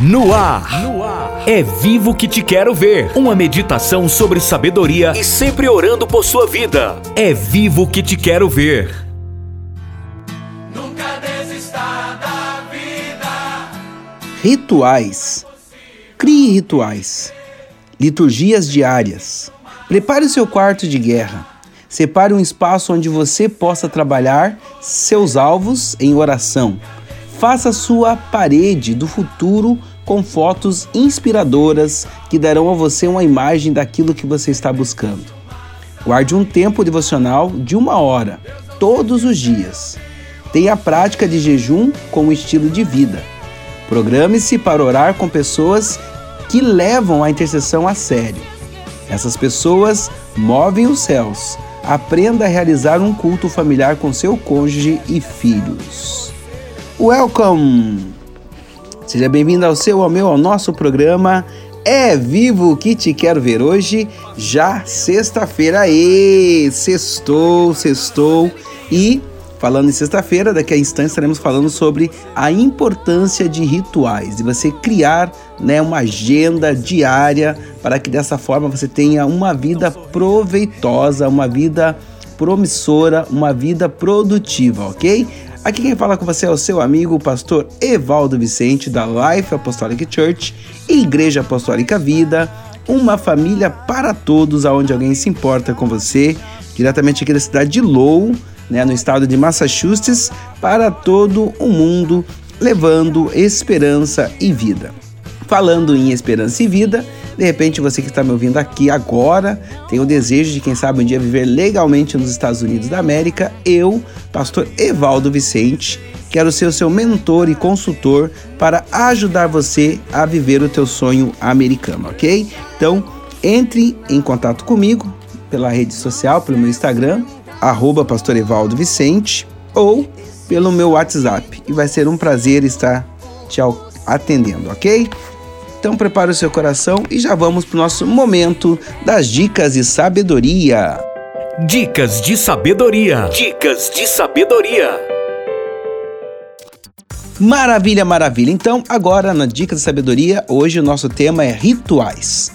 No ar. no ar. É vivo que te quero ver. Uma meditação sobre sabedoria e sempre orando por sua vida. É vivo que te quero ver. Nunca desista da vida. Rituais. Crie rituais. Liturgias diárias. Prepare o seu quarto de guerra. Separe um espaço onde você possa trabalhar seus alvos em oração Faça sua parede do futuro com fotos inspiradoras que darão a você uma imagem daquilo que você está buscando. Guarde um tempo devocional de uma hora, todos os dias. Tenha a prática de jejum como estilo de vida. Programe-se para orar com pessoas que levam a intercessão a sério. Essas pessoas movem os céus. Aprenda a realizar um culto familiar com seu cônjuge e filhos. Welcome! Seja bem-vindo ao seu, ao meu, ao nosso programa É Vivo que te quero ver hoje, já sexta-feira. E sextou, sextou. E falando em sexta-feira, daqui a instante estaremos falando sobre a importância de rituais, de você criar né, uma agenda diária para que dessa forma você tenha uma vida proveitosa, uma vida promissora, uma vida produtiva, ok? Aqui quem fala com você é o seu amigo, o pastor Evaldo Vicente, da Life Apostolic Church, Igreja Apostólica Vida, uma família para todos, aonde alguém se importa com você, diretamente aqui da cidade de Lowell, né, no estado de Massachusetts, para todo o mundo, levando esperança e vida. Falando em esperança e vida, de repente você que está me ouvindo aqui agora tem o desejo de, quem sabe, um dia viver legalmente nos Estados Unidos da América. Eu, pastor Evaldo Vicente, quero ser o seu mentor e consultor para ajudar você a viver o teu sonho americano, ok? Então, entre em contato comigo pela rede social, pelo meu Instagram, arroba pastor Evaldo Vicente, ou pelo meu WhatsApp. E vai ser um prazer estar te atendendo, ok? Então prepare o seu coração e já vamos para o nosso momento das dicas de sabedoria. Dicas de sabedoria. Dicas de sabedoria. Maravilha, maravilha. Então, agora na Dicas de Sabedoria, hoje o nosso tema é rituais.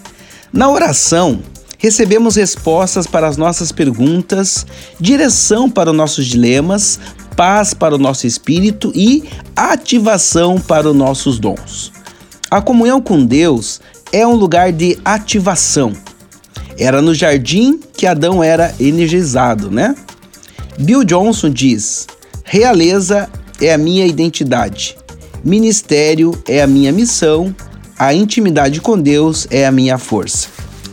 Na oração, recebemos respostas para as nossas perguntas, direção para os nossos dilemas, paz para o nosso espírito e ativação para os nossos dons. A comunhão com Deus é um lugar de ativação. Era no jardim que Adão era energizado, né? Bill Johnson diz: realeza é a minha identidade, ministério é a minha missão, a intimidade com Deus é a minha força.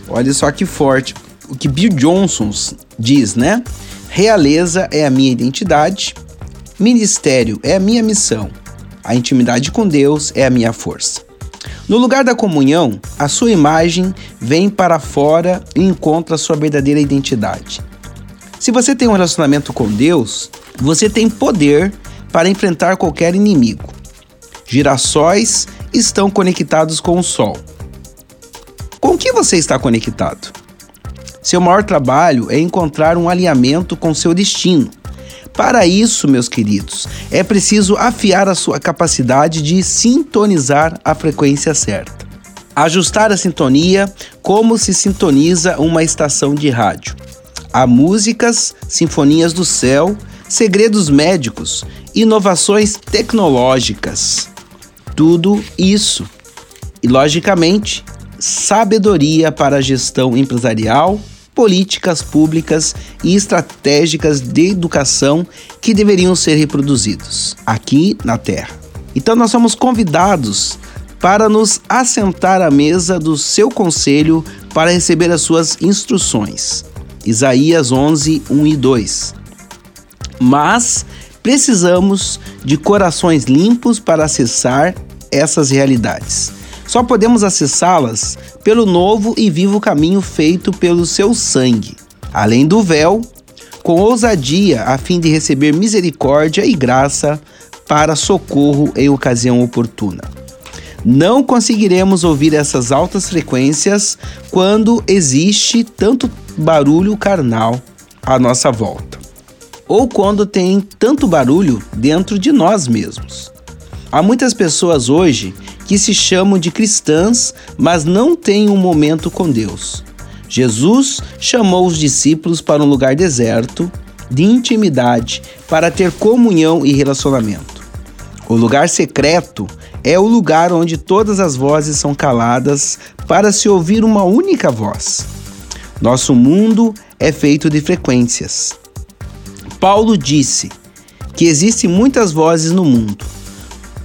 Olha só que forte o que Bill Johnson diz, né? Realeza é a minha identidade, ministério é a minha missão, a intimidade com Deus é a minha força. No lugar da comunhão, a sua imagem vem para fora e encontra sua verdadeira identidade. Se você tem um relacionamento com Deus, você tem poder para enfrentar qualquer inimigo. Girassóis estão conectados com o Sol. Com que você está conectado? Seu maior trabalho é encontrar um alinhamento com seu destino para isso, meus queridos, é preciso afiar a sua capacidade de sintonizar a frequência certa. Ajustar a sintonia como se sintoniza uma estação de rádio. Há músicas, sinfonias do céu, segredos médicos, inovações tecnológicas. Tudo isso. E, logicamente, sabedoria para a gestão empresarial políticas públicas e estratégicas de educação que deveriam ser reproduzidos aqui na Terra. Então nós somos convidados para nos assentar à mesa do seu conselho para receber as suas instruções. Isaías 11, 1 e 2. Mas precisamos de corações limpos para acessar essas realidades. Só podemos acessá-las pelo novo e vivo caminho feito pelo seu sangue, além do véu, com ousadia a fim de receber misericórdia e graça para socorro em ocasião oportuna. Não conseguiremos ouvir essas altas frequências quando existe tanto barulho carnal à nossa volta, ou quando tem tanto barulho dentro de nós mesmos. Há muitas pessoas hoje que se chamam de cristãs, mas não têm um momento com Deus. Jesus chamou os discípulos para um lugar deserto, de intimidade, para ter comunhão e relacionamento. O lugar secreto é o lugar onde todas as vozes são caladas para se ouvir uma única voz. Nosso mundo é feito de frequências. Paulo disse que existem muitas vozes no mundo.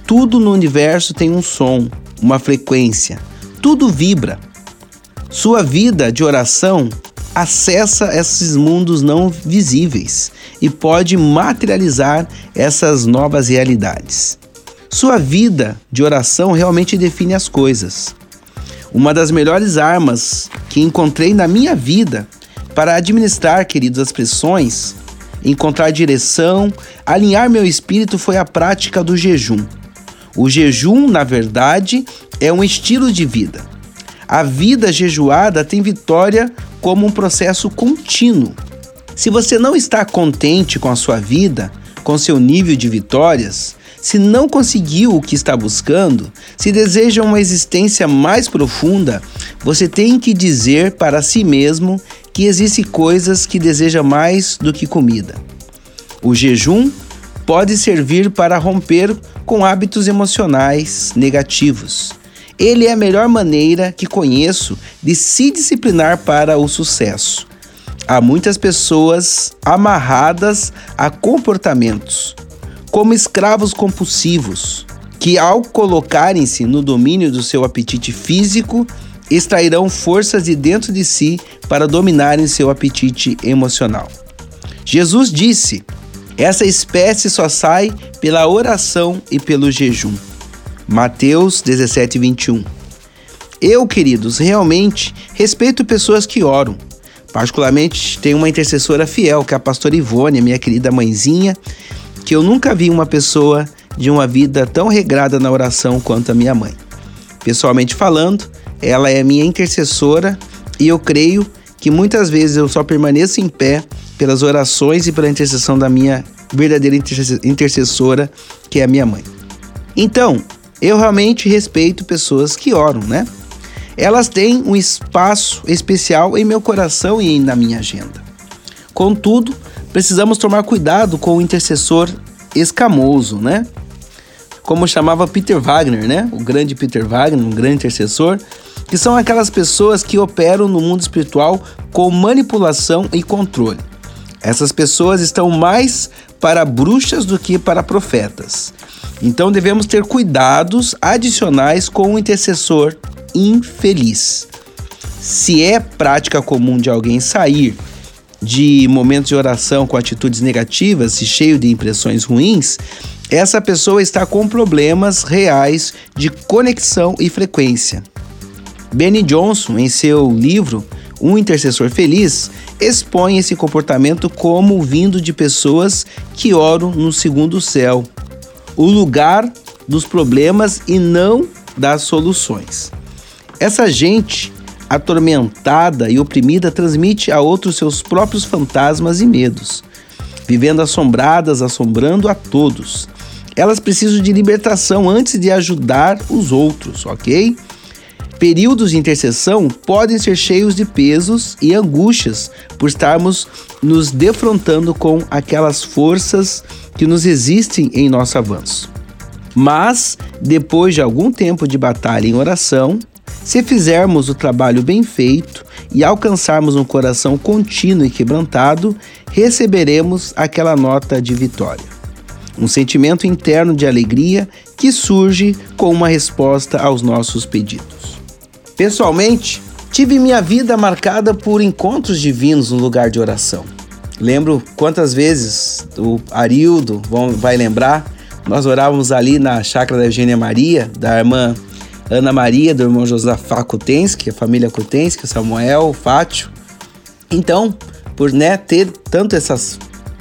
Tudo no universo tem um som, uma frequência. Tudo vibra. Sua vida de oração acessa esses mundos não visíveis e pode materializar essas novas realidades. Sua vida de oração realmente define as coisas. Uma das melhores armas que encontrei na minha vida para administrar, queridos, as pressões, encontrar direção, alinhar meu espírito foi a prática do jejum. O jejum, na verdade, é um estilo de vida. A vida jejuada tem vitória como um processo contínuo. Se você não está contente com a sua vida, com seu nível de vitórias, se não conseguiu o que está buscando, se deseja uma existência mais profunda, você tem que dizer para si mesmo que existem coisas que deseja mais do que comida. O jejum pode servir para romper com hábitos emocionais negativos. Ele é a melhor maneira que conheço de se disciplinar para o sucesso. Há muitas pessoas amarradas a comportamentos, como escravos compulsivos, que ao colocarem-se no domínio do seu apetite físico, extrairão forças de dentro de si para dominarem seu apetite emocional. Jesus disse: essa espécie só sai pela oração e pelo jejum. Mateus 17, 21. Eu, queridos, realmente respeito pessoas que oram. Particularmente, tenho uma intercessora fiel, que é a pastora Ivone, minha querida mãezinha, que eu nunca vi uma pessoa de uma vida tão regrada na oração quanto a minha mãe. Pessoalmente falando, ela é minha intercessora e eu creio que muitas vezes eu só permaneço em pé pelas orações e pela intercessão da minha verdadeira intercessora, que é a minha mãe. Então, eu realmente respeito pessoas que oram, né? Elas têm um espaço especial em meu coração e na minha agenda. Contudo, precisamos tomar cuidado com o intercessor escamoso, né? Como chamava Peter Wagner, né? O grande Peter Wagner, um grande intercessor, que são aquelas pessoas que operam no mundo espiritual com manipulação e controle. Essas pessoas estão mais para bruxas do que para profetas. Então devemos ter cuidados adicionais com o intercessor infeliz. Se é prática comum de alguém sair de momentos de oração com atitudes negativas e cheio de impressões ruins, essa pessoa está com problemas reais de conexão e frequência. Benny Johnson, em seu livro Um Intercessor Feliz, expõe esse comportamento como vindo de pessoas que oram no segundo céu, o lugar dos problemas e não das soluções. Essa gente atormentada e oprimida transmite a outros seus próprios fantasmas e medos, vivendo assombradas, assombrando a todos. Elas precisam de libertação antes de ajudar os outros, ok? Períodos de intercessão podem ser cheios de pesos e angústias por estarmos nos defrontando com aquelas forças que nos existem em nosso avanço. Mas, depois de algum tempo de batalha em oração, se fizermos o trabalho bem feito e alcançarmos um coração contínuo e quebrantado, receberemos aquela nota de vitória. Um sentimento interno de alegria que surge com uma resposta aos nossos pedidos. Pessoalmente, tive minha vida marcada por encontros divinos no lugar de oração. Lembro quantas vezes o Arildo vai lembrar, nós orávamos ali na chácara da Eugênia Maria, da irmã Ana Maria, do irmão Josafá Kutensky, a família Kutensky, Samuel, Fátio. Então, por né, ter tanto essas,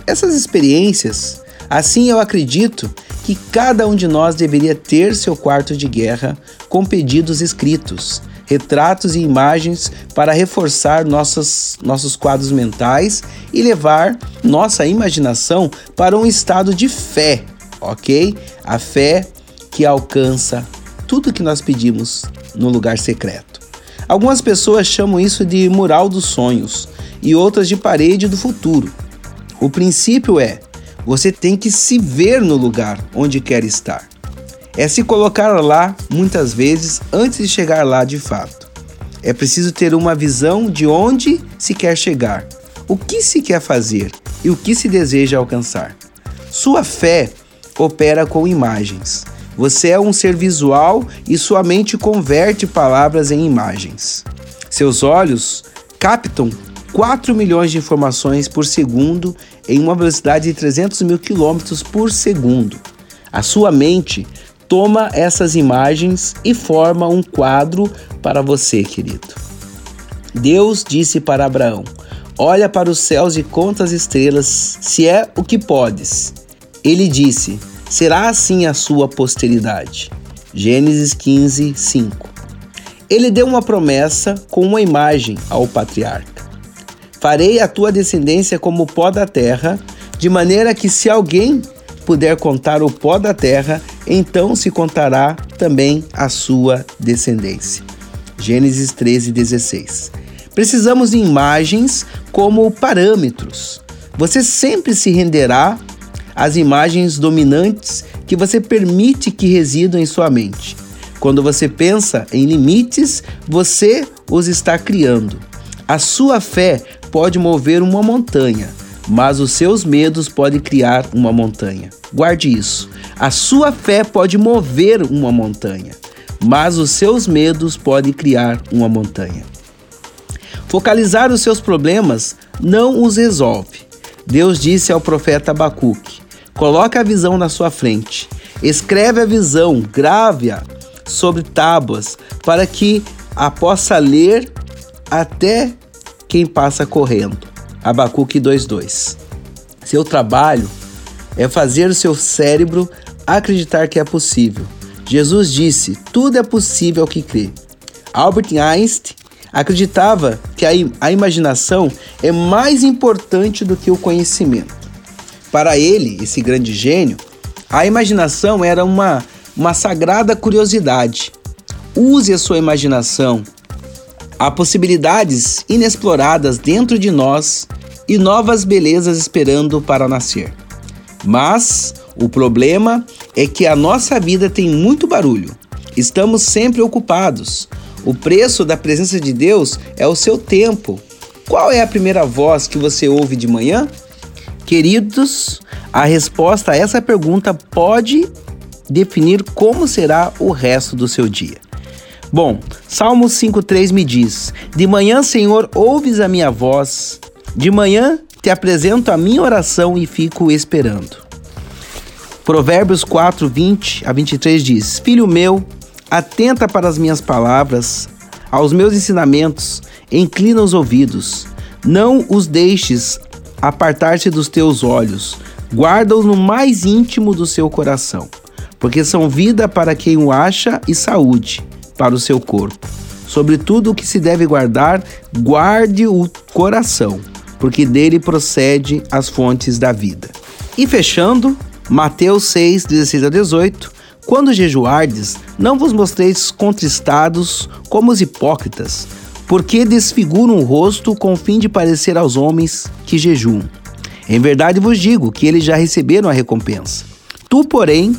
essas experiências, assim eu acredito que cada um de nós deveria ter seu quarto de guerra com pedidos escritos retratos e imagens para reforçar nossas, nossos quadros mentais e levar nossa imaginação para um estado de fé, ok? A fé que alcança tudo que nós pedimos no lugar secreto. Algumas pessoas chamam isso de mural dos sonhos e outras de parede do futuro. O princípio é: você tem que se ver no lugar onde quer estar. É se colocar lá muitas vezes antes de chegar lá de fato. É preciso ter uma visão de onde se quer chegar, o que se quer fazer e o que se deseja alcançar. Sua fé opera com imagens. Você é um ser visual e sua mente converte palavras em imagens. Seus olhos captam 4 milhões de informações por segundo em uma velocidade de 300 mil quilômetros por segundo. A sua mente toma essas imagens e forma um quadro para você, querido. Deus disse para Abraão: Olha para os céus e conta as estrelas, se é o que podes. Ele disse: será assim a sua posteridade. Gênesis 15, 5. Ele deu uma promessa com uma imagem ao patriarca: Farei a tua descendência como o pó da terra, de maneira que se alguém puder contar o pó da terra, então se contará também a sua descendência. Gênesis 13, 16. Precisamos de imagens como parâmetros. Você sempre se renderá as imagens dominantes que você permite que residam em sua mente. Quando você pensa em limites, você os está criando. A sua fé pode mover uma montanha, mas os seus medos podem criar uma montanha. Guarde isso. A sua fé pode mover uma montanha, mas os seus medos podem criar uma montanha. Focalizar os seus problemas não os resolve. Deus disse ao profeta Abacuque: Coloque a visão na sua frente. Escreve a visão, grave-a sobre tábuas, para que a possa ler até quem passa correndo. Abacuque 2:2. Seu trabalho é fazer o seu cérebro acreditar que é possível. Jesus disse: "Tudo é possível ao que crê". Albert Einstein acreditava que a, imaginação é mais importante do que o conhecimento. Para ele, esse grande gênio, a imaginação era uma, uma sagrada curiosidade. Use a sua imaginação. Há possibilidades inexploradas dentro de nós e novas belezas esperando para nascer. Mas o problema é que a nossa vida tem muito barulho. Estamos sempre ocupados. O preço da presença de Deus é o seu tempo. Qual é a primeira voz que você ouve de manhã? Queridos, a resposta a essa pergunta pode definir como será o resto do seu dia. Bom, Salmo 5,3 me diz: De manhã, Senhor, ouves a minha voz, de manhã te apresento a minha oração e fico esperando. Provérbios 4, 20 a 23 diz: Filho meu, atenta para as minhas palavras, aos meus ensinamentos, inclina os ouvidos, não os deixes apartar-se dos teus olhos, guarda-os no mais íntimo do seu coração, porque são vida para quem o acha e saúde para o seu corpo. Sobre tudo o que se deve guardar, guarde o coração, porque dele procede as fontes da vida. E fechando, Mateus 6, 16 a 18. Quando jejuardes, não vos mostreis contristados como os hipócritas, porque desfiguram o rosto com o fim de parecer aos homens que jejuam. Em verdade vos digo que eles já receberam a recompensa. Tu, porém,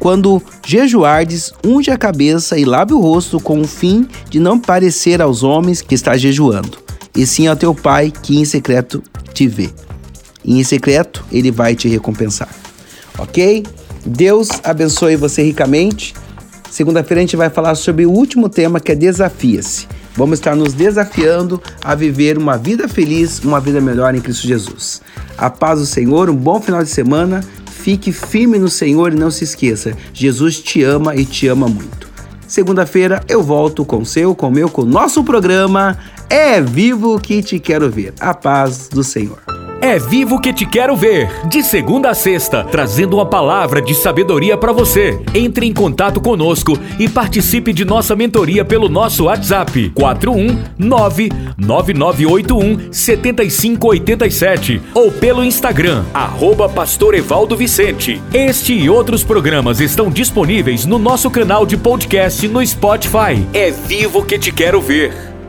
quando jejuardes, unge a cabeça e lave o rosto com o fim de não parecer aos homens que está jejuando, e sim ao teu pai que em secreto te vê. E em secreto ele vai te recompensar. Ok? Deus abençoe você ricamente. Segunda-feira a gente vai falar sobre o último tema que é desafia-se. Vamos estar nos desafiando a viver uma vida feliz, uma vida melhor em Cristo Jesus. A paz do Senhor, um bom final de semana. Fique firme no Senhor e não se esqueça: Jesus te ama e te ama muito. Segunda-feira eu volto com o seu, com o meu, com o nosso programa É Vivo que te quero ver. A paz do Senhor. É Vivo que te quero ver. De segunda a sexta, trazendo uma palavra de sabedoria para você. Entre em contato conosco e participe de nossa mentoria pelo nosso WhatsApp 419 9981 7587 ou pelo Instagram arroba Pastor Evaldo Vicente. Este e outros programas estão disponíveis no nosso canal de podcast no Spotify. É Vivo que te quero ver.